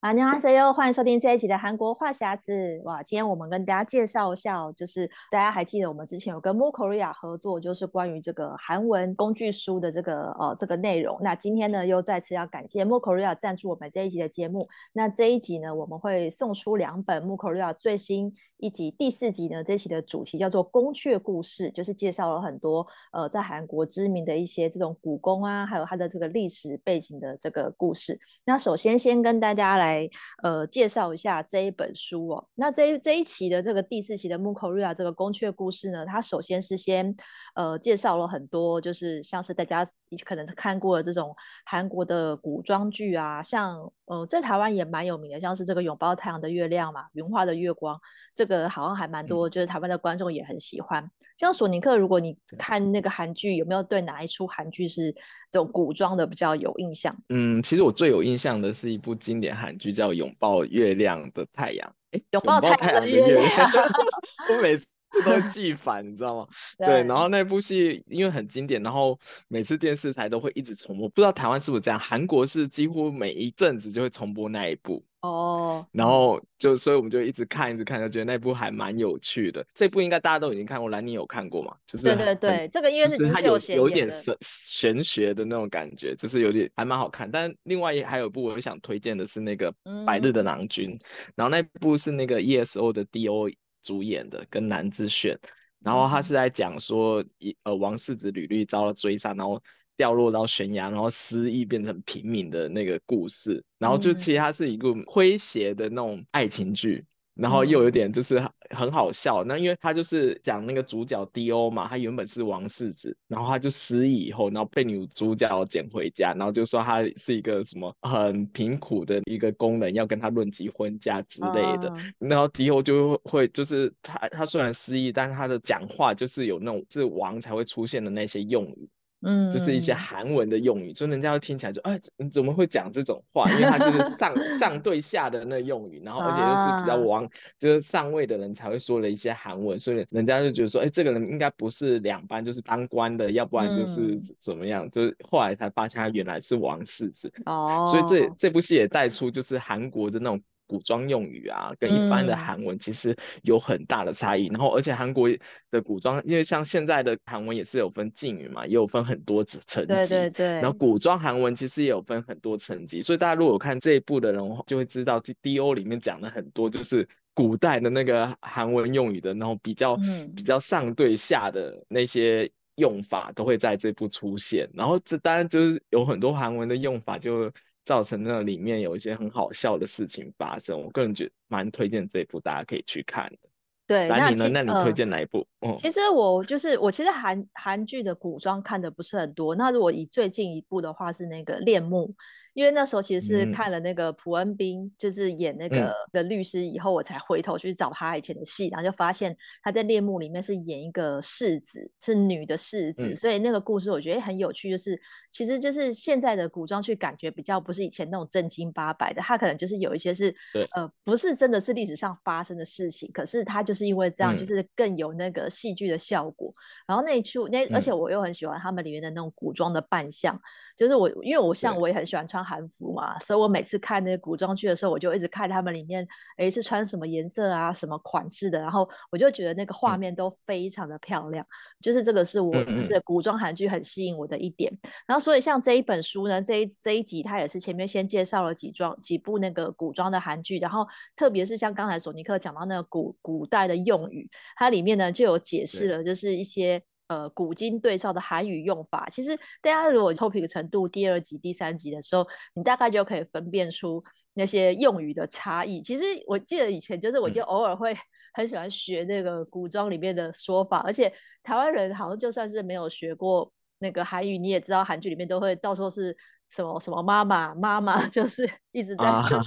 啊，你好，欢迎收听这一集的韩国话匣子。哇，今天我们跟大家介绍一下，就是大家还记得我们之前有跟 Mo Korea 合作，就是关于这个韩文工具书的这个呃这个内容。那今天呢，又再次要感谢 Mo Korea 赞助我们这一集的节目。那这一集呢，我们会送出两本 Mo Korea 最新一集第四集呢，这期的主题叫做《宫阙故事》，就是介绍了很多呃在韩国知名的一些这种古宫啊，还有它的这个历史背景的这个故事。那首先先跟大家来。来，呃，介绍一下这一本书哦。那这一这一期的这个第四期的 More Korea 这个宫阙故事呢，它首先是先呃介绍了很多，就是像是大家可能看过的这种韩国的古装剧啊，像呃在台湾也蛮有名的，像是这个拥抱太阳的月亮嘛，云画的月光，这个好像还蛮多，就是台湾的观众也很喜欢。嗯、像索尼克，如果你看那个韩剧，有没有对哪一出韩剧是这种古装的比较有印象？嗯，其实我最有印象的是一部经典韩剧，叫《拥抱月亮的太阳》。哎，拥抱太阳的月亮，我每次都会记反，你知道吗？对，然后那部戏因为很经典，然后每次电视台都会一直重播。不知道台湾是不是这样？韩国是几乎每一阵子就会重播那一部。哦，然后就所以我们就一直看，一直看，就觉得那部还蛮有趣的。这部应该大家都已经看过，兰妮有看过吗？就是对对对，这个因为是它有有一点神玄学的那种感觉，就是有点还蛮好看。但另外还有一部我想推荐的是那个《百日的郎君》，嗯，然后那部是那个 ESO 的 DO 主演的，跟南智炫，然后他是在讲说一呃王世子屡屡遭到追杀，然后。掉落到悬崖，然后失忆变成平民的那个故事，然后就其实它是一个诙谐的那种爱情剧，嗯、然后又有点就是很好笑。那因为他就是讲那个主角 D.O 嘛，他原本是王世子，然后他就失忆以后，然后被女主角捡回家，然后就说他是一个什么很贫苦的一个工人，要跟他论及婚嫁之类的。嗯、然后 D.O 就会就是他他虽然失忆，但是他的讲话就是有那种是王才会出现的那些用语。嗯，就是一些韩文的用语，就人家会听起来就，哎，你怎么会讲这种话？因为他就是 上上对下的那用语，然后而且又是比较王，啊、就是上位的人才会说的一些韩文，所以人家就觉得说，哎，这个人应该不是两班，就是当官的，要不然就是怎么样？嗯、就是后来才发现他原来是王世子。哦，所以这这部戏也带出就是韩国的那种。古装用语啊，跟一般的韩文其实有很大的差异。嗯、然后，而且韩国的古装，因为像现在的韩文也是有分敬语嘛，也有分很多层级。对对对。然后，古装韩文其实也有分很多层级。所以，大家如果有看这一部的人，就会知道 D.O 里面讲的很多就是古代的那个韩文用语的，然后比较、嗯、比较上对下的那些用法都会在这部出现。然后，这当然就是有很多韩文的用法就。造成那里面有一些很好笑的事情发生，我个人觉得蛮推荐这一部，大家可以去看的。对，那你呢？那你推荐哪一部？其实我就是我，其实韩韩剧的古装看的不是很多。那如果以最近一部的话，是那个《恋慕》。因为那时候其实是看了那个朴恩斌，就是演那个的律师以后，我才回头去找他以前的戏，然后就发现他在《恋幕》里面是演一个世子，是女的世子，所以那个故事我觉得很有趣，就是其实就是现在的古装剧感觉比较不是以前那种正经八百的，他可能就是有一些是呃不是真的是历史上发生的事情，可是他就是因为这样，就是更有那个戏剧的效果。然后那一出那而且我又很喜欢他们里面的那种古装的扮相，就是我因为我像我也很喜欢穿。韩服嘛，所以我每次看那个古装剧的时候，我就一直看他们里面诶是穿什么颜色啊，什么款式的，然后我就觉得那个画面都非常的漂亮，嗯、就是这个是我就是古装韩剧很吸引我的一点。嗯、然后所以像这一本书呢，这一这一集它也是前面先介绍了几装几部那个古装的韩剧，然后特别是像刚才索尼克讲到那个古古代的用语，它里面呢就有解释了，就是一些。呃，古今对照的韩语用法，其实大家如果 topic 程度第二集、第三集的时候，你大概就可以分辨出那些用语的差异。其实我记得以前就是，我就偶尔会很喜欢学那个古装里面的说法，嗯、而且台湾人好像就算是没有学过那个韩语，你也知道韩剧里面都会到时候是。什么什么妈妈妈妈 就是一直在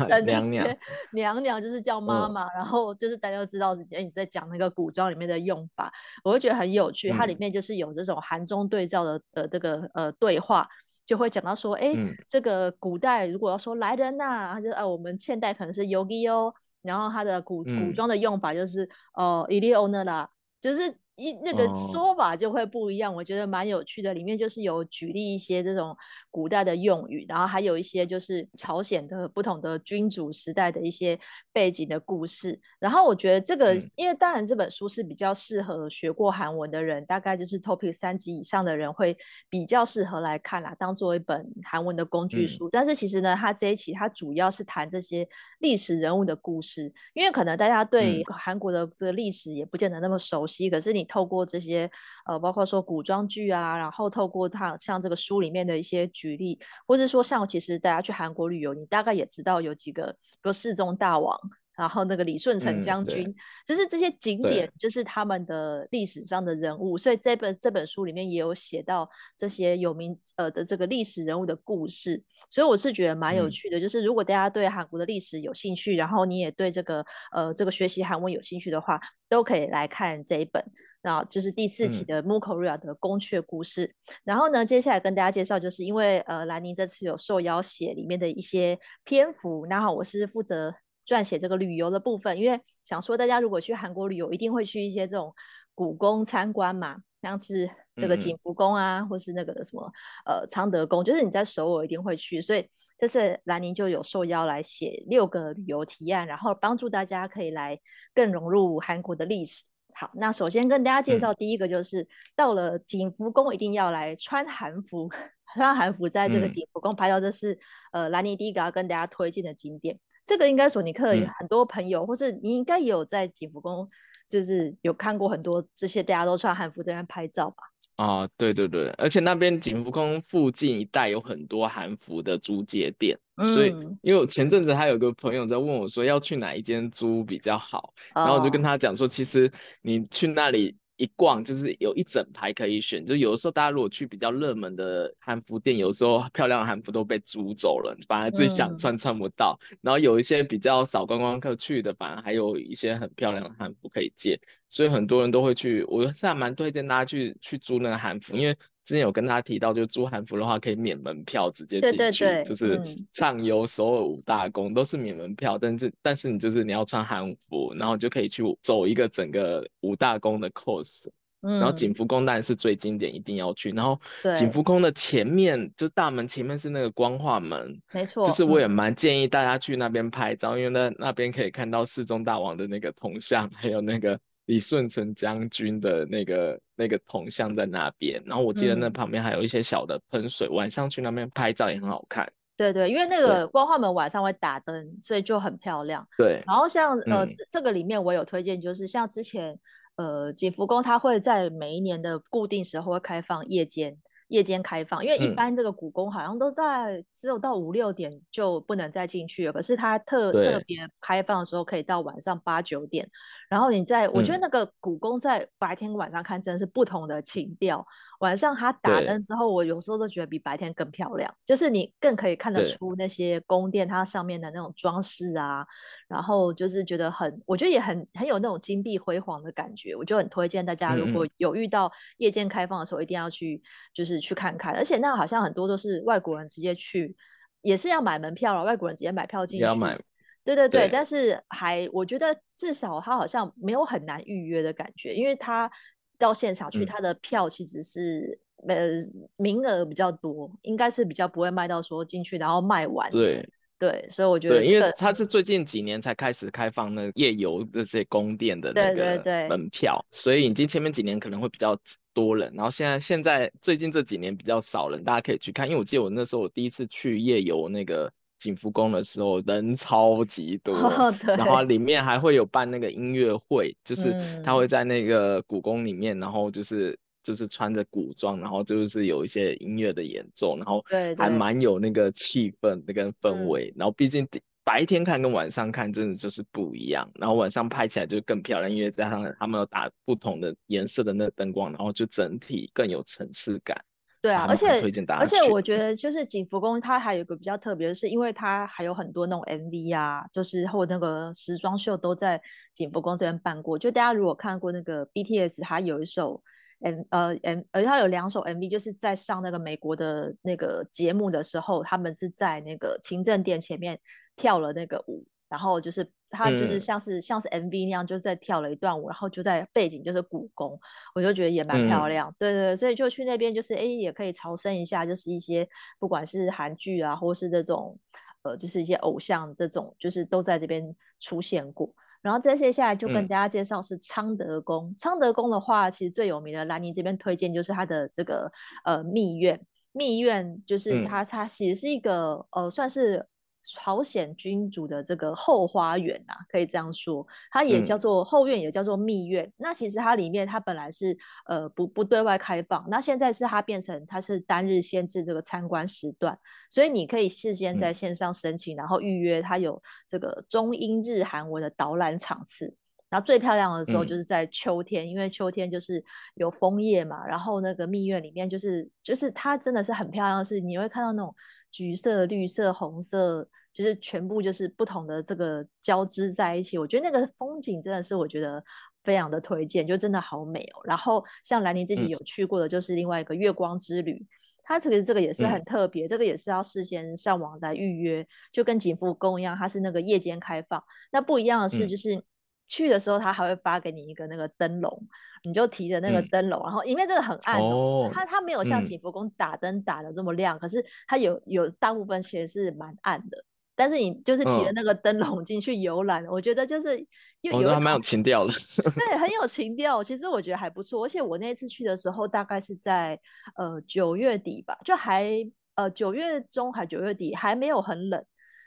在那些娘娘就是叫妈妈，然后就是大家都知道，哎，你在讲那个古装里面的用法，我会觉得很有趣。它里面就是有这种韩中对照的的这个呃对话，就会讲到说，哎，这个古代如果要说来人呐，他就啊我们现代可能是游击哦，然后它的古古装的用法就是呃伊利欧那啦，就是。一那个说法就会不一样，我觉得蛮有趣的。里面就是有举例一些这种古代的用语，然后还有一些就是朝鲜的不同的君主时代的一些背景的故事。然后我觉得这个，嗯、因为当然这本书是比较适合学过韩文的人，大概就是 TOPIK 三级以上的人会比较适合来看啦，当做一本韩文的工具书。嗯、但是其实呢，它这一期它主要是谈这些历史人物的故事，因为可能大家对韩国的这个历史也不见得那么熟悉，可是你。透过这些呃，包括说古装剧啊，然后透过它像这个书里面的一些举例，或者说像其实大家去韩国旅游，你大概也知道有几个，比如世宗大王。然后那个李舜臣将军，嗯、就是这些景点，就是他们的历史上的人物，所以这本这本书里面也有写到这些有名呃的这个历史人物的故事，所以我是觉得蛮有趣的。嗯、就是如果大家对韩国的历史有兴趣，然后你也对这个呃这个学习韩文有兴趣的话，都可以来看这一本，那就是第四期的 Move Korea 的宫阙故事。嗯、然后呢，接下来跟大家介绍，就是因为呃兰宁这次有受邀写里面的一些篇幅，那好我是负责。撰写这个旅游的部分，因为想说大家如果去韩国旅游，一定会去一些这种古宫参观嘛，像是这个景福宫啊，嗯、或是那个什么呃昌德宫，就是你在首尔一定会去，所以这次兰宁就有受邀来写六个旅游提案，然后帮助大家可以来更融入韩国的历史。好，那首先跟大家介绍第一个就是、嗯、到了景福宫一定要来穿韩服，穿韩服在这个景福宫拍照，这是、嗯、呃兰尼第一个要跟大家推荐的景点。这个应该索尼克有很多朋友，嗯、或是你应该也有在景福宫，就是有看过很多这些大家都穿韩服在那拍照吧？啊，对对对，而且那边景福宫附近一带有很多韩服的租借店，嗯、所以因为我前阵子还有个朋友在问我说要去哪一间租比较好，哦、然后我就跟他讲说，其实你去那里。一逛就是有一整排可以选，就有的时候大家如果去比较热门的汉服店，有时候漂亮的汉服都被租走了，反而自己想穿穿不到。嗯、然后有一些比较少观光客去的，反而还有一些很漂亮的汉服可以借，所以很多人都会去。我是还蛮推荐大家去去租那个汉服，因为。之前有跟他提到，就租韩服的话可以免门票直接进去，对对对，就是畅游首尔五大宫都是免门票，但是但是你就是你要穿韩服，然后就可以去走一个整个五大宫的 course，嗯，然后景福宫当然是最经典，一定要去。然后景福宫的前面对就大门前面是那个光化门，没错，就是我也蛮建议大家去那边拍照，嗯、因为那那边可以看到世宗大王的那个铜像，还有那个。李舜臣将军的那个那个铜像在那边，然后我记得那旁边还有一些小的喷水，嗯、晚上去那边拍照也很好看。对对，因为那个光化门晚上会打灯，所以就很漂亮。对，然后像呃、嗯、这个里面我有推荐，就是像之前呃景福宫，它会在每一年的固定时候会开放夜间。夜间开放，因为一般这个故宫好像都在只有到五六点就不能再进去了，可是它特特别开放的时候可以到晚上八九点。然后你在，我觉得那个故宫在白天晚上看真的是不同的情调。晚上它打灯之后，我有时候都觉得比白天更漂亮，就是你更可以看得出那些宫殿它上面的那种装饰啊，然后就是觉得很，我觉得也很很有那种金碧辉煌的感觉。我就很推荐大家，如果有遇到夜间开放的时候，嗯、一定要去，就是去看看。而且那好像很多都是外国人直接去，也是要买门票了，外国人直接买票进去。要买。对对对，对但是还我觉得至少它好像没有很难预约的感觉，因为他。到现场去，他的票其实是呃名额比较多，应该是比较不会卖到说进去然后卖完。对。对，所以我觉得、因为它是最近几年才开始开放那夜游这些宫殿的那个门票，所以已经前面几年可能会比较多人，然后现在现在最近这几年比较少人，大家可以去看。因为我记得我那时候我第一次去夜游那个景福宫的时候，人超级多，哦、然后里面还会有办那个音乐会，就是他会在那个故宫里面，然后就是。就是穿着古装，然后就是有一些音乐的演奏，然后还蛮有那个气氛那跟氛围。然后毕竟白天看跟晚上看真的就是不一样，然后晚上拍起来就更漂亮，因为加上他们有打不同的颜色的那个灯光，然后就整体更有层次感。对啊，而且推荐大家，而且我觉得就是景福宫它还有一个比较特别的是，因为它还有很多那种 MV 啊，就是或那个时装秀都在景福宫这边办过。就大家如果看过那个 BTS，它有一首。M 呃 M，而且他有两首 MV，就是在上那个美国的那个节目的时候，他们是在那个勤政殿前面跳了那个舞，然后就是他就是像是、嗯、像是 MV 那样，就是在跳了一段舞，然后就在背景就是故宫，我就觉得也蛮漂亮，嗯、对，对对，所以就去那边就是哎也可以朝圣一下，就是一些不管是韩剧啊，或是这种呃就是一些偶像这种，就是都在这边出现过。然后这些下来就跟大家介绍是昌德宫。嗯、昌德宫的话，其实最有名的兰尼这边推荐就是它的这个呃蜜院。蜜院就是它，它其实是一个呃算是。朝鲜君主的这个后花园啊，可以这样说，它也叫做后院，也叫做密院。嗯、那其实它里面它本来是呃不不对外开放，那现在是它变成它是单日限制这个参观时段，所以你可以事先在线上申请，嗯、然后预约。它有这个中英日韩文的导览场次。然后最漂亮的时候就是在秋天，嗯、因为秋天就是有枫叶嘛，然后那个蜜月里面就是就是它真的是很漂亮的是，你会看到那种。橘色、绿色、红色，就是全部就是不同的这个交织在一起。我觉得那个风景真的是我觉得非常的推荐，就真的好美哦。然后像兰妮自己有去过的，就是另外一个月光之旅，嗯、它其实这个也是很特别，嗯、这个也是要事先上网来预约，就跟景福宫一样，它是那个夜间开放。那不一样的是，就是。嗯去的时候，他还会发给你一个那个灯笼，你就提着那个灯笼，嗯、然后里面真的很暗哦。它它没有像景福宫打灯打的这么亮，嗯、可是它有有大部分其实是蛮暗的。但是你就是提的那个灯笼进去游览，嗯、我觉得就是又有还蛮有情调的。对，很有情调。其实我觉得还不错。而且我那次去的时候，大概是在呃九月底吧，就还呃九月中还九月底还没有很冷，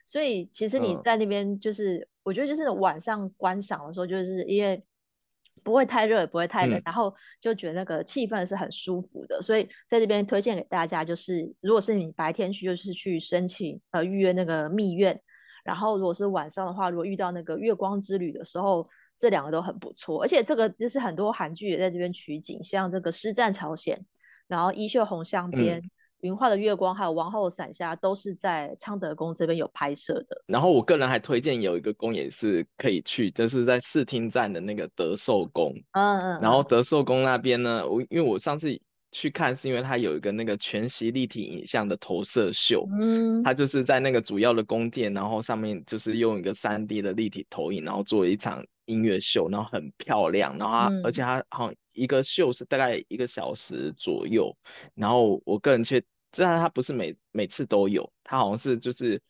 所以其实你在那边就是。嗯我觉得就是晚上观赏的时候，就是因为不会太热，也不会太冷，嗯、然后就觉得那个气氛是很舒服的。所以在这边推荐给大家，就是如果是你白天去，就是去申请呃预约那个密院；然后如果是晚上的话，如果遇到那个月光之旅的时候，这两个都很不错。而且这个就是很多韩剧也在这边取景，像这个《师战朝鲜》，然后《衣袖红镶边》。嗯云画的月光，还有王后伞下，都是在昌德宫这边有拍摄的。然后我个人还推荐有一个宫也是可以去，就是在视听站的那个德寿宫。嗯，嗯嗯。然后德寿宫那边呢，我因为我上次去看，是因为它有一个那个全息立体影像的投射秀。嗯。它就是在那个主要的宫殿，然后上面就是用一个三 D 的立体投影，然后做了一场音乐秀，然后很漂亮。然后它，嗯、而且它好像一个秀是大概一个小时左右。然后我个人却。虽然它不是每每次都有，它好像是就是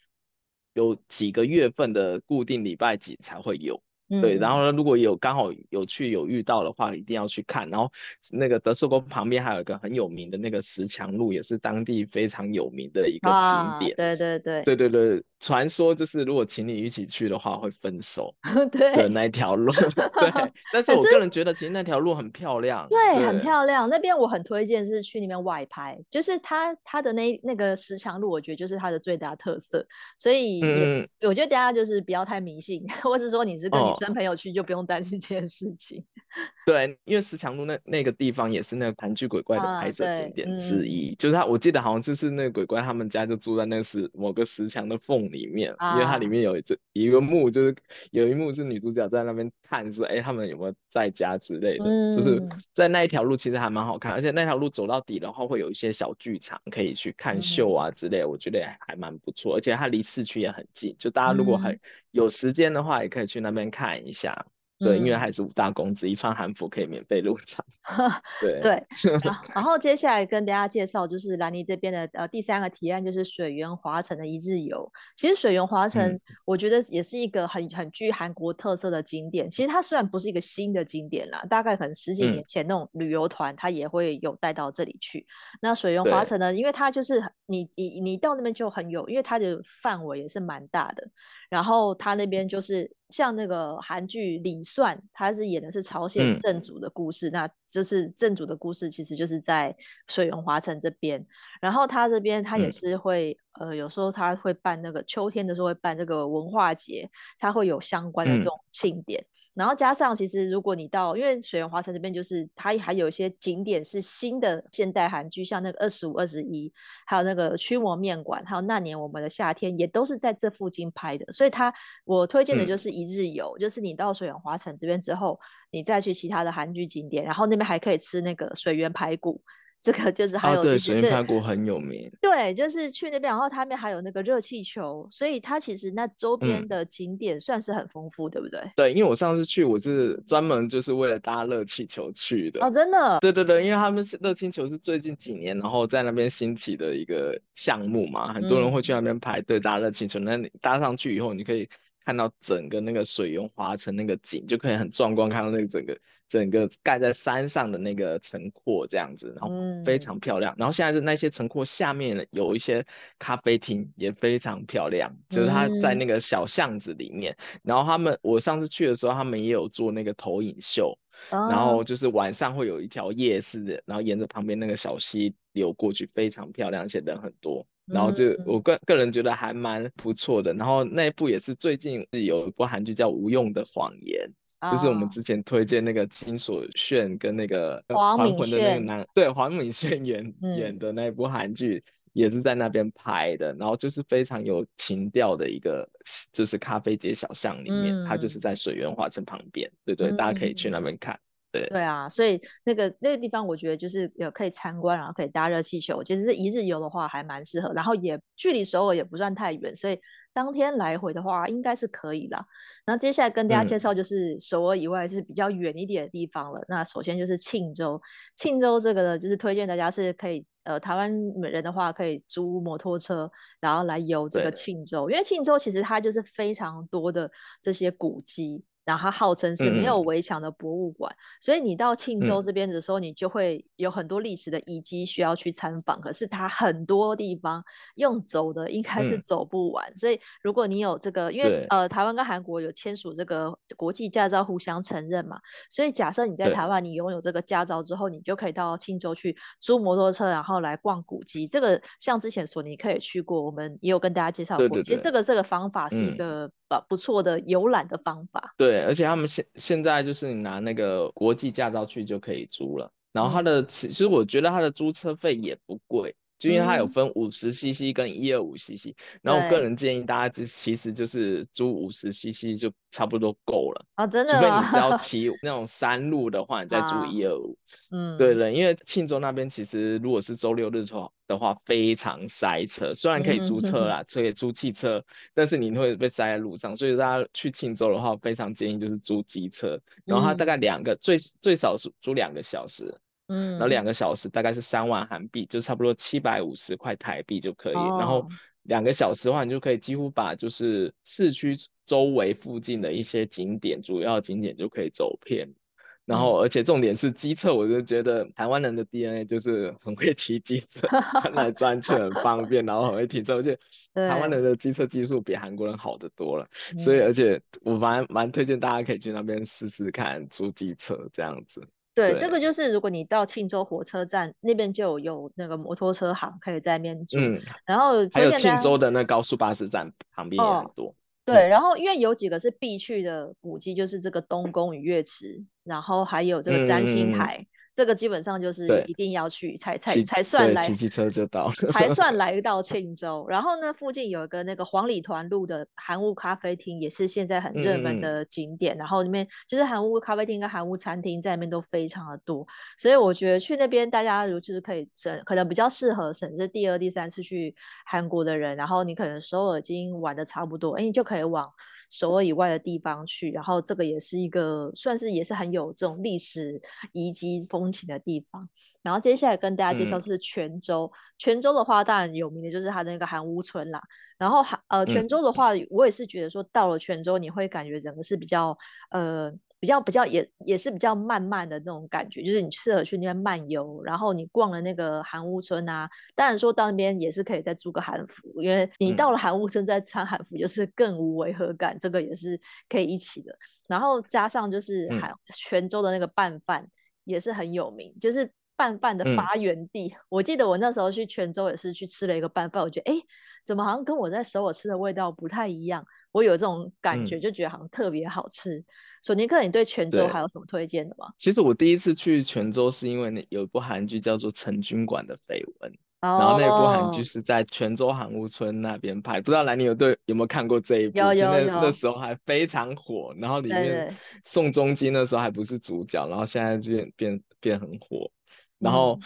有几个月份的固定礼拜几才会有。对，然后呢，如果有刚好有去有遇到的话，一定要去看。然后那个德寿宫旁边还有一个很有名的那个石墙路，也是当地非常有名的一个景点。对对对，对对对，传说就是如果请你一起去的话会分手。对的那条路。对，但是我个人觉得其实那条路很漂亮。对，很漂亮。那边我很推荐是去那边外拍，就是它它的那那个石墙路，我觉得就是它的最大特色。所以，嗯，我觉得大家就是不要太迷信，或是说你是跟女。生朋友去就不用担心这件事情。对，因为石墙路那那个地方也是那个韩剧鬼怪的拍摄景点之一，啊嗯、就是他，我记得好像就是那个鬼怪他们家就住在那个石某个石墙的缝里面，啊、因为它里面有一一个幕，就是有一幕是女主角在那边探视，哎，他们有没有在家之类的，嗯、就是在那一条路其实还蛮好看，而且那条路走到底的话会有一些小剧场可以去看秀啊之类的，嗯、我觉得也还蛮不错，而且它离市区也很近，就大家如果很有时间的话，也可以去那边看。看一下，对，因为还是五大公子一，穿韩服可以免费入场。对对，然后接下来跟大家介绍就是兰尼这边的呃第三个提案，就是水源华城的一日游。其实水源华城，我觉得也是一个很很具韩国特色的景点。其实它虽然不是一个新的景点啦，大概可能十几年前那种旅游团，它也会有带到这里去。那水源华城呢，因为它就是你你你到那边就很有，因为它的范围也是蛮大的。然后它那边就是。像那个韩剧《李算》，他是演的是朝鲜正主的故事，嗯、那就是正主的故事，其实就是在水永华城这边。然后他这边他也是会，嗯、呃，有时候他会办那个秋天的时候会办这个文化节，他会有相关的这种庆典。嗯然后加上，其实如果你到，因为水源华城这边就是它还有一些景点是新的现代韩剧，像那个二十五二十一，还有那个驱魔面馆，还有那年我们的夏天，也都是在这附近拍的。所以它我推荐的就是一日游，嗯、就是你到水源华城这边之后，你再去其他的韩剧景点，然后那边还可以吃那个水源排骨。这个就是还有、哦、对水源排骨很有名，对，就是去那边，然后他那边还有那个热气球，所以它其实那周边的景点算是很丰富，嗯、对不对？对，因为我上次去，我是专门就是为了搭热气球去的。哦，真的？对对对，因为他们是热气球是最近几年，然后在那边兴起的一个项目嘛，很多人会去那边排队搭热气球。嗯、那你搭上去以后，你可以。看到整个那个水源华城那个景，就可以很壮观。看到那个整个整个盖在山上的那个城廓这样子，然后非常漂亮。嗯、然后现在是那些城廓下面有一些咖啡厅，也非常漂亮。就是它在那个小巷子里面。嗯、然后他们我上次去的时候，他们也有做那个投影秀。哦、然后就是晚上会有一条夜市的，然后沿着旁边那个小溪流过去，非常漂亮，而且人很多。然后就我个个人觉得还蛮不错的，然后那一部也是最近有一部韩剧叫《无用的谎言》，哦、就是我们之前推荐那个金所炫跟那个还魂的那个男，对黄敏炫演、嗯、演的那一部韩剧，也是在那边拍的，然后就是非常有情调的一个，就是咖啡街小巷里面，嗯、它就是在水源华城旁边，对对，嗯、大家可以去那边看。对，对啊，所以那个那个地方，我觉得就是有可以参观，然后可以搭热气球。其实是一日游的话，还蛮适合。然后也距离首尔也不算太远，所以当天来回的话，应该是可以啦。然后接下来跟大家介绍就是首尔以外是比较远一点的地方了。嗯、那首先就是庆州，庆州这个呢，就是推荐大家是可以，呃，台湾人的话可以租摩托车，然后来游这个庆州，因为庆州其实它就是非常多的这些古迹。然后它号称是没有围墙的博物馆，嗯、所以你到庆州这边的时候，你就会有很多历史的遗迹需要去参访。嗯、可是它很多地方用走的应该是走不完，嗯、所以如果你有这个，因为呃台湾跟韩国有签署这个国际驾照互相承认嘛，所以假设你在台湾你拥有这个驾照之后，你就可以到庆州去租摩托车，然后来逛古迹。这个像之前索尼克也去过，我们也有跟大家介绍过。对对对，其实这个这个方法是一。个不不错的游览的方法。对。对，而且他们现现在就是你拿那个国际驾照去就可以租了，然后它的其实我觉得它的租车费也不贵。就因为它有分五十 CC 跟一二五 CC，然后我个人建议大家就其实就是租五十 CC 就差不多够了啊，真的。除非你是要 骑那种山路的话，你再租一二五。嗯，对对，因为庆州那边其实如果是周六日的话的话非常塞车，虽然可以租车啦，可以租汽车，但是你会被塞在路上，所以大家去庆州的话，非常建议就是租机车，然后它大概两个最最少是租两个小时。嗯，然后两个小时大概是三万韩币，就差不多七百五十块台币就可以。哦、然后两个小时的话，你就可以几乎把就是市区周围附近的一些景点，主要景点就可以走遍。然后而且重点是机车，我就觉得台湾人的 DNA 就是很会骑机车，钻来钻去很方便，然后很会停车，而且 台湾人的机车技术比韩国人好得多了。所以而且我蛮蛮推荐大家可以去那边试试看租机车这样子。对，对这个就是如果你到庆州火车站那边就有，那个摩托车行，可以在那边住。嗯，然后还有庆州的那高速巴士站旁边也很多。哦、对，嗯、然后因为有几个是必去的古迹，就是这个东宫与月池，然后还有这个占星台。嗯这个基本上就是一定要去才才才算来骑骑车就到，才算来 到庆州。然后呢，附近有一个那个黄里团路的韩屋咖啡厅，也是现在很热门的景点。嗯、然后里面就是韩屋咖啡厅跟韩屋餐厅在那边都非常的多，所以我觉得去那边大家如就是可以省，可能比较适合省这第二、第三次去韩国的人。然后你可能首尔已经玩的差不多，哎，你就可以往首尔以外的地方去。然后这个也是一个算是也是很有这种历史遗迹风。风情的地方，然后接下来跟大家介绍是泉州。嗯、全州的话，当然有名的就是它的那个韩屋村啦。然后韩呃，泉州的话，嗯、我也是觉得说，到了泉州，你会感觉整个是比较呃比较比较也也是比较慢慢的那种感觉，就是你适合去那边漫游。然后你逛了那个韩屋村啊，当然说到那边也是可以再租个韩服，因为你到了韩屋村再穿韩服就是更无违和感，这个也是可以一起的。然后加上就是韩、泉、州的那个拌饭。也是很有名，就是拌饭的发源地。嗯、我记得我那时候去泉州也是去吃了一个拌饭，我觉得哎，怎么好像跟我在首尔吃的味道不太一样？我有这种感觉，就觉得好像特别好吃。嗯、索尼克，你对泉州还有什么推荐的吗？其实我第一次去泉州是因为那有一部韩剧叫做《陈军馆的绯闻》。然后那部韩剧是在泉州韩屋村那边拍，不知道兰妮有对有没有看过这一部？有有有。那时候还非常火，然后里面宋仲基那时候还不是主角，然后现在就变变变很火。然后、嗯、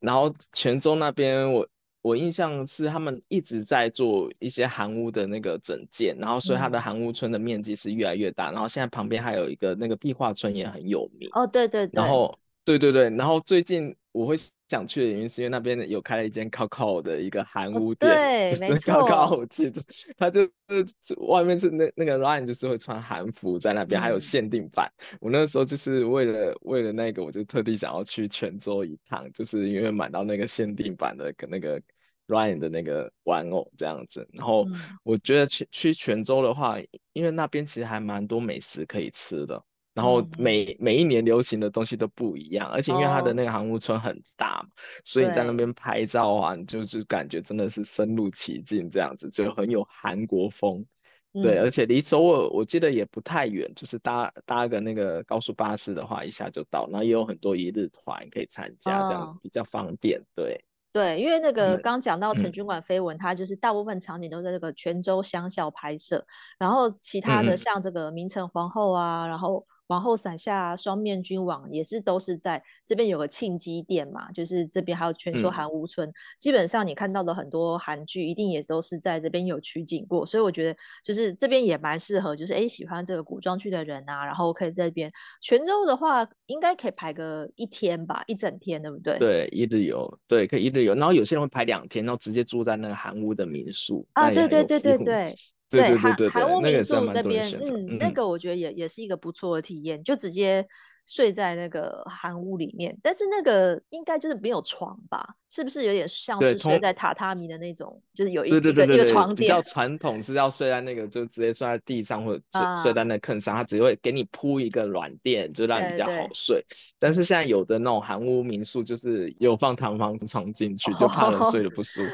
然后泉州那边我我印象是他们一直在做一些韩屋的那个整建，然后所以它的韩屋村的面积是越来越大。然后现在旁边还有一个那个壁画村也很有名。哦，对对对。然后对对对，然后最近我会。想去的原因是因为那边有开了一间 COCO 的一个韩屋店，哦、对，就是。COCO 记得他就是外面是那那个 Ryan 就是会穿韩服在那边，嗯、还有限定版。我那时候就是为了为了那个，我就特地想要去泉州一趟，就是因为买到那个限定版的跟那个 Ryan 的那个玩偶这样子。然后我觉得去去泉州的话，因为那边其实还蛮多美食可以吃的。然后每、嗯、每一年流行的东西都不一样，而且因为它的那个航屋村很大嘛，哦、所以你在那边拍照啊，你就是感觉真的是身入其境，这样子就很有韩国风。嗯、对，而且离首尔我记得也不太远，就是搭搭个那个高速巴士的话，一下就到。然后也有很多一日团可以参加，这样比较方便。哦、对对，因为那个刚讲到成均馆绯闻，嗯、它就是大部分场景都在这个泉州乡校拍摄，然后其他的像这个明成皇后啊，嗯、然后。皇后伞下双面君王也是都是在这边有个庆基店嘛，就是这边还有全州韩屋村，嗯、基本上你看到的很多韩剧一定也都是在这边有取景过，所以我觉得就是这边也蛮适合，就是哎喜欢这个古装剧的人啊，然后可以在这边。泉州的话应该可以排个一天吧，一整天对不对？对，一日游，对，可以一日游。然后有些人会排两天，然后直接住在那个韩屋的民宿啊，对对对对对。对，对，对，对，韩韩屋民宿那边，嗯，那个我觉得也也是一个不错的体验，就直接睡在那个韩屋里面。但是那个应该就是没有床吧？是不是有点像是睡在榻榻米的那种？就是有一个一个床垫。比较传统是要睡在那个，就直接睡在地上或者睡睡在那坑上，它只会给你铺一个软垫，就让你比较好睡。但是现在有的那种韩屋民宿就是有放弹簧床进去，就怕人睡得不舒服。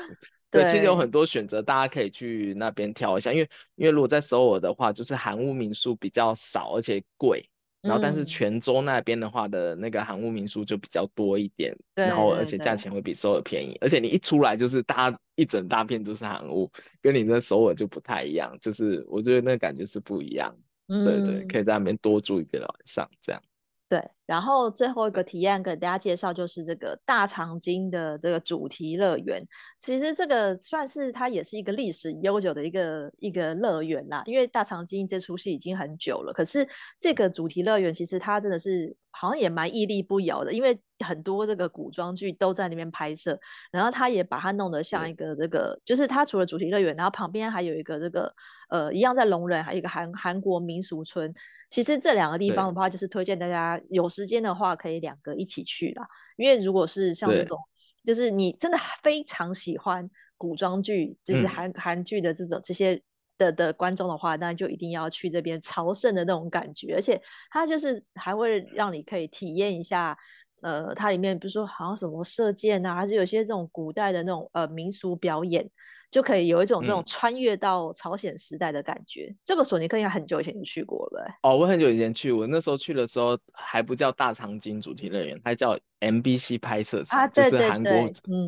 对，其实有很多选择，大家可以去那边挑一下。因为，因为如果在首尔的话，就是韩屋民宿比较少，而且贵。然后，但是泉州那边的话的那个韩屋民宿就比较多一点，对然后而且价钱会比首尔便宜。而且你一出来就是大一整大片都是韩屋，跟你的首尔就不太一样。就是我觉得那个感觉是不一样。嗯、对对，可以在那边多住一个晚上这样。对，然后最后一个体验给大家介绍就是这个大长今的这个主题乐园。其实这个算是它也是一个历史悠久的一个一个乐园啦，因为大长今这出戏已经很久了。可是这个主题乐园其实它真的是好像也蛮屹立不摇的，因为很多这个古装剧都在那边拍摄，然后他也把它弄得像一个这个，对就是它除了主题乐园，然后旁边还有一个这个呃一样在龙仁，还有一个韩韩国民俗村。其实这两个地方的话，就是推荐大家有时间的话，可以两个一起去啦。因为如果是像这种，就是你真的非常喜欢古装剧，就是韩韩剧的这种这些的的观众的话，那就一定要去这边朝圣的那种感觉。而且它就是还会让你可以体验一下，呃，它里面比如说好像什么射箭啊，还是有些这种古代的那种呃民俗表演。就可以有一种这种穿越到朝鲜时代的感觉。嗯、这个索尼克应该很久以前就去过了。哦，我很久以前去，我那时候去的时候还不叫大长今主题乐园，它叫 MBC 拍摄场，啊、对对对，就是韩国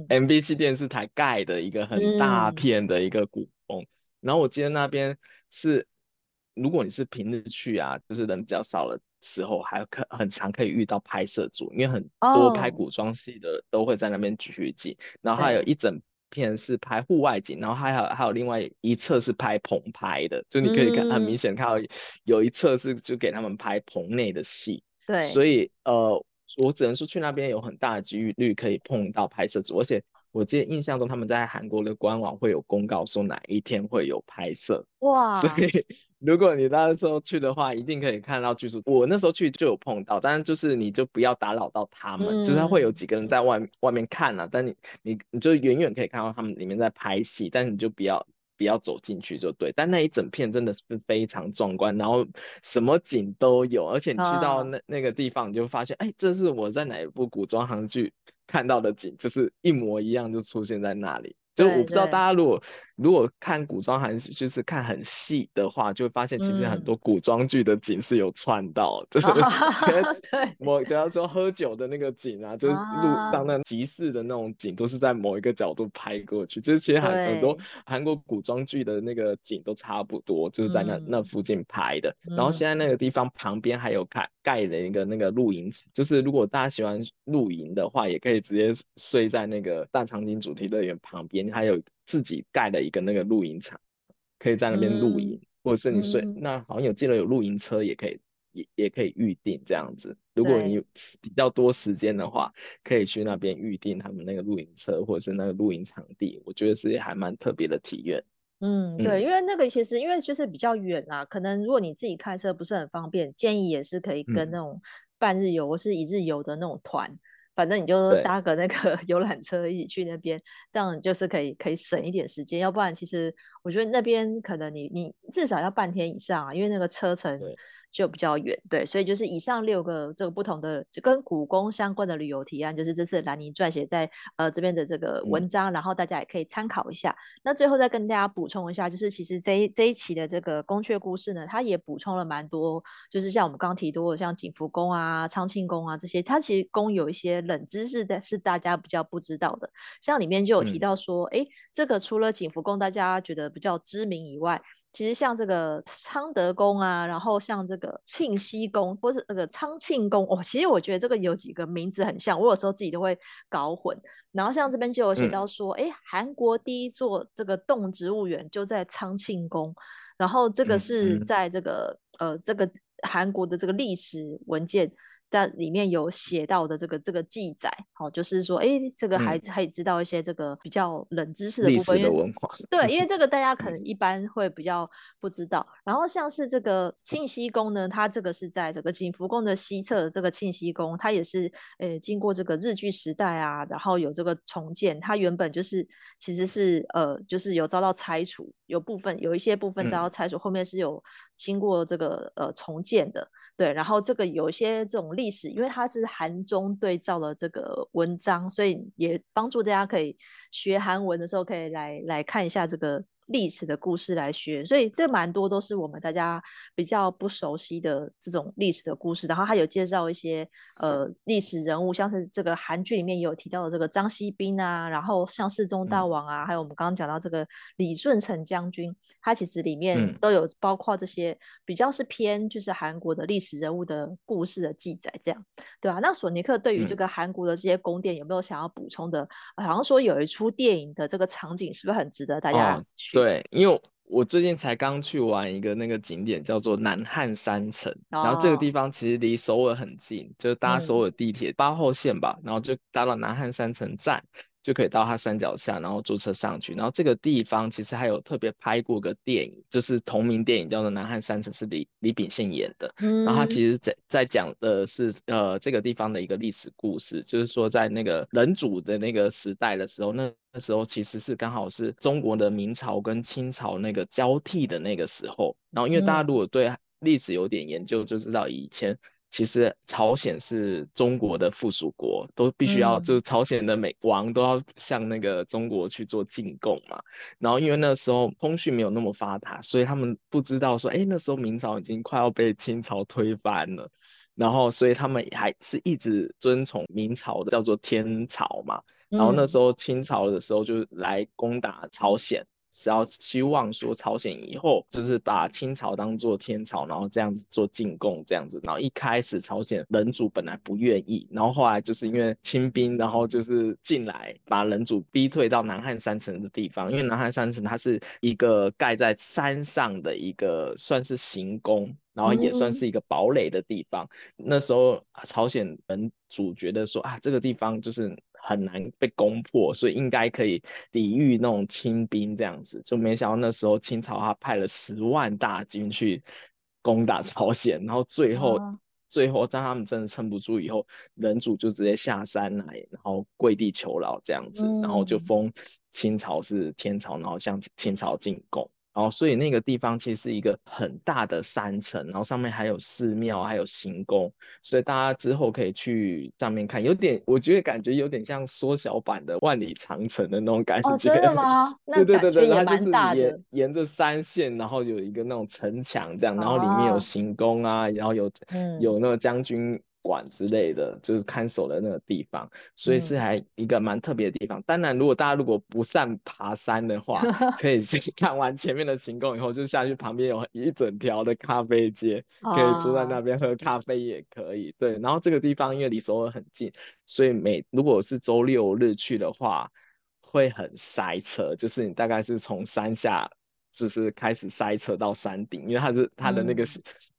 MBC 电视台盖的一个很大片的一个古风。嗯、然后我记得那边是，如果你是平日去啊，就是人比较少的时候，还可很常可以遇到拍摄组，因为很多拍古装戏的都会在那边取景，哦、然后还有一整。片是拍户外景，然后还有还有另外一侧是拍棚拍的，就你可以看很明显看到有一侧是就给他们拍棚内的戏。对，所以呃，我只能说去那边有很大的几率可以碰到拍摄组，而且。我记得印象中他们在韩国的官网会有公告说哪一天会有拍摄哇，所以 如果你那时候去的话，一定可以看到剧组。我那时候去就有碰到，但是就是你就不要打扰到他们，嗯、就是他会有几个人在外外面看啊，但你你你就远远可以看到他们里面在拍戏，但是你就不要。不要走进去就对，但那一整片真的是非常壮观，然后什么景都有，而且你去到那那个地方，你就发现，哎、哦，这是我在哪一部古装韩剧看到的景，就是一模一样，就出现在那里。就我不知道大家如果如果看古装韩剧，就是看很细的话，就会发现其实很多古装剧的景是有串到，就是我只要说喝酒的那个景啊，就是路上那集市的那种景，都是在某一个角度拍过去。就是其实很很多韩国古装剧的那个景都差不多，就是在那那附近拍的。然后现在那个地方旁边还有盖盖了一个那个露营，就是如果大家喜欢露营的话，也可以直接睡在那个大长今主题乐园旁边。还有自己盖了一个那个露营场，可以在那边露营，嗯、或者是你睡，嗯、那好像有记得有露营车也可以，也也可以预定这样子。如果你比较多时间的话，可以去那边预定他们那个露营车或者是那个露营场地，我觉得是还蛮特别的体验。嗯，对，因为那个其实因为就是比较远啊，可能如果你自己开车不是很方便，建议也是可以跟那种半日游或是一日游的那种团。反正你就搭个那个 游览车一起去那边，这样就是可以可以省一点时间。要不然，其实我觉得那边可能你你至少要半天以上啊，因为那个车程。就比较远，对，所以就是以上六个这个不同的跟古宫相关的旅游提案，就是这次兰尼撰写在呃这边的这个文章，嗯、然后大家也可以参考一下。那最后再跟大家补充一下，就是其实这一这一期的这个宫阙故事呢，它也补充了蛮多，就是像我们刚刚提到的，像景福宫啊、昌庆宫啊这些，它其实宫有一些冷知识的是大家比较不知道的，像里面就有提到说，哎、嗯，这个除了景福宫大家觉得比较知名以外。其实像这个昌德宫啊，然后像这个庆熙宫，或是那个昌庆宫，哦，其实我觉得这个有几个名字很像，我有时候自己都会搞混。然后像这边就有写到说，哎、嗯，韩国第一座这个动植物园就在昌庆宫，然后这个是在这个、嗯嗯、呃这个韩国的这个历史文件。在里面有写到的这个这个记载，好、哦，就是说，哎，这个孩子可以知道一些这个比较冷知识的部分，的文化。对，因为这个大家可能一般会比较不知道。嗯、然后像是这个庆熙宫呢，它这个是在这个景福宫的西侧的这个庆熙宫，它也是呃经过这个日据时代啊，然后有这个重建，它原本就是其实是呃就是有遭到拆除，有部分有一些部分遭到拆除，嗯、后面是有经过这个呃重建的。对，然后这个有些这种历史，因为它是韩中对照的这个文章，所以也帮助大家可以学韩文的时候可以来来看一下这个。历史的故事来学，所以这蛮多都是我们大家比较不熟悉的这种历史的故事。然后他有介绍一些呃历史人物，像是这个韩剧里面也有提到的这个张锡斌啊，然后像世宗大王啊，嗯、还有我们刚刚讲到这个李舜臣将军，他其实里面都有包括这些比较是偏就是韩国的历史人物的故事的记载，这样对吧、啊？那索尼克对于这个韩国的这些宫殿有没有想要补充的？嗯、好像说有一出电影的这个场景是不是很值得大家对，因为我最近才刚去玩一个那个景点，叫做南汉三城，哦、然后这个地方其实离首尔很近，就是搭首尔地铁八号线吧，嗯、然后就搭到南汉三城站。就可以到它山脚下，然后坐车上去。然后这个地方其实还有特别拍过个电影，就是同名电影叫做《南汉三城》，是李李秉宪演的。嗯，然后他其实在在讲的是呃这个地方的一个历史故事，就是说在那个人主的那个时代的时候，那那时候其实是刚好是中国的明朝跟清朝那个交替的那个时候。然后因为大家如果对历史有点研究，就知道以前。其实朝鲜是中国的附属国，都必须要、嗯、就是朝鲜的每王都要向那个中国去做进贡嘛。然后因为那时候通讯没有那么发达，所以他们不知道说，哎，那时候明朝已经快要被清朝推翻了。然后所以他们还是一直遵从明朝的叫做天朝嘛。然后那时候清朝的时候就来攻打朝鲜。是要希望说朝鲜以后就是把清朝当做天朝，然后这样子做进贡这样子。然后一开始朝鲜人主本来不愿意，然后后来就是因为清兵，然后就是进来把人主逼退到南汉三城的地方。因为南汉三城它是一个盖在山上的一个算是行宫，然后也算是一个堡垒的地方。嗯、那时候朝鲜人主觉得说啊，这个地方就是。很难被攻破，所以应该可以抵御那种清兵这样子，就没想到那时候清朝他派了十万大军去攻打朝鲜，然后最后、啊、最后当他们真的撑不住以后，人主就直接下山来，然后跪地求饶这样子，嗯、然后就封清朝是天朝，然后向清朝进贡。然后，所以那个地方其实是一个很大的山城，然后上面还有寺庙，还有行宫，所以大家之后可以去上面看，有点，我觉得感觉有点像缩小版的万里长城的那种感觉。哦，真的吗？对对对对，它就是沿沿着山线，然后有一个那种城墙这样，然后里面有行宫啊，然后有、嗯、有那个将军。馆之类的，就是看守的那个地方，所以是还一个蛮特别的地方。嗯、当然，如果大家如果不善爬山的话，可以先看完前面的行宫以后，就下去旁边有一整条的咖啡街，可以住在那边喝咖啡也可以。对，然后这个地方因为离首尔很近，所以每如果是周六日去的话，会很塞车，就是你大概是从山下。就是开始塞车到山顶，因为它是它的那个、嗯、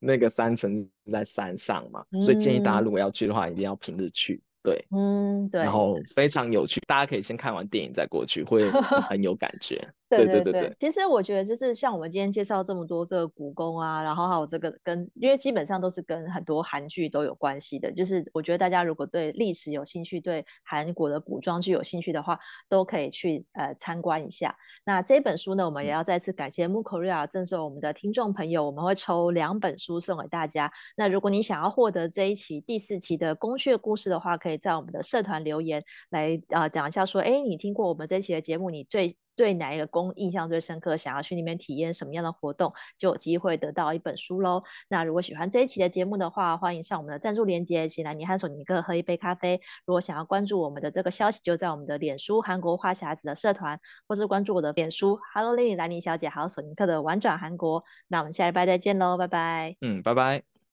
那个山城是在山上嘛，嗯、所以建议大家如果要去的话，一定要平日去。对，嗯，对，然后非常有趣，大家可以先看完电影再过去，会很有感觉。对对对对，其实我觉得就是像我们今天介绍这么多这个故宫啊，然后还有这个跟，因为基本上都是跟很多韩剧都有关系的。就是我觉得大家如果对历史有兴趣，对韩国的古装剧有兴趣的话，都可以去呃参观一下。那这本书呢，我们也要再次感谢 Move Korea 赠送我们的听众朋友，我们会抽两本书送给大家。那如果你想要获得这一期第四期的宫阙故事的话，可以在我们的社团留言来啊、讲一下说，哎，你听过我们这一期的节目，你最对哪一个宫印象最深刻？想要去那边体验什么样的活动，就有机会得到一本书喽。那如果喜欢这一期的节目的话，欢迎上我们的赞助链接，请来尼和索尼克喝一杯咖啡。如果想要关注我们的这个消息，就在我们的脸书韩国话匣子的社团，或是关注我的脸书 Hello Lady 兰妮小姐，还有索尼克的玩转韩国。那我们下礼拜再见喽，拜拜。嗯，拜拜。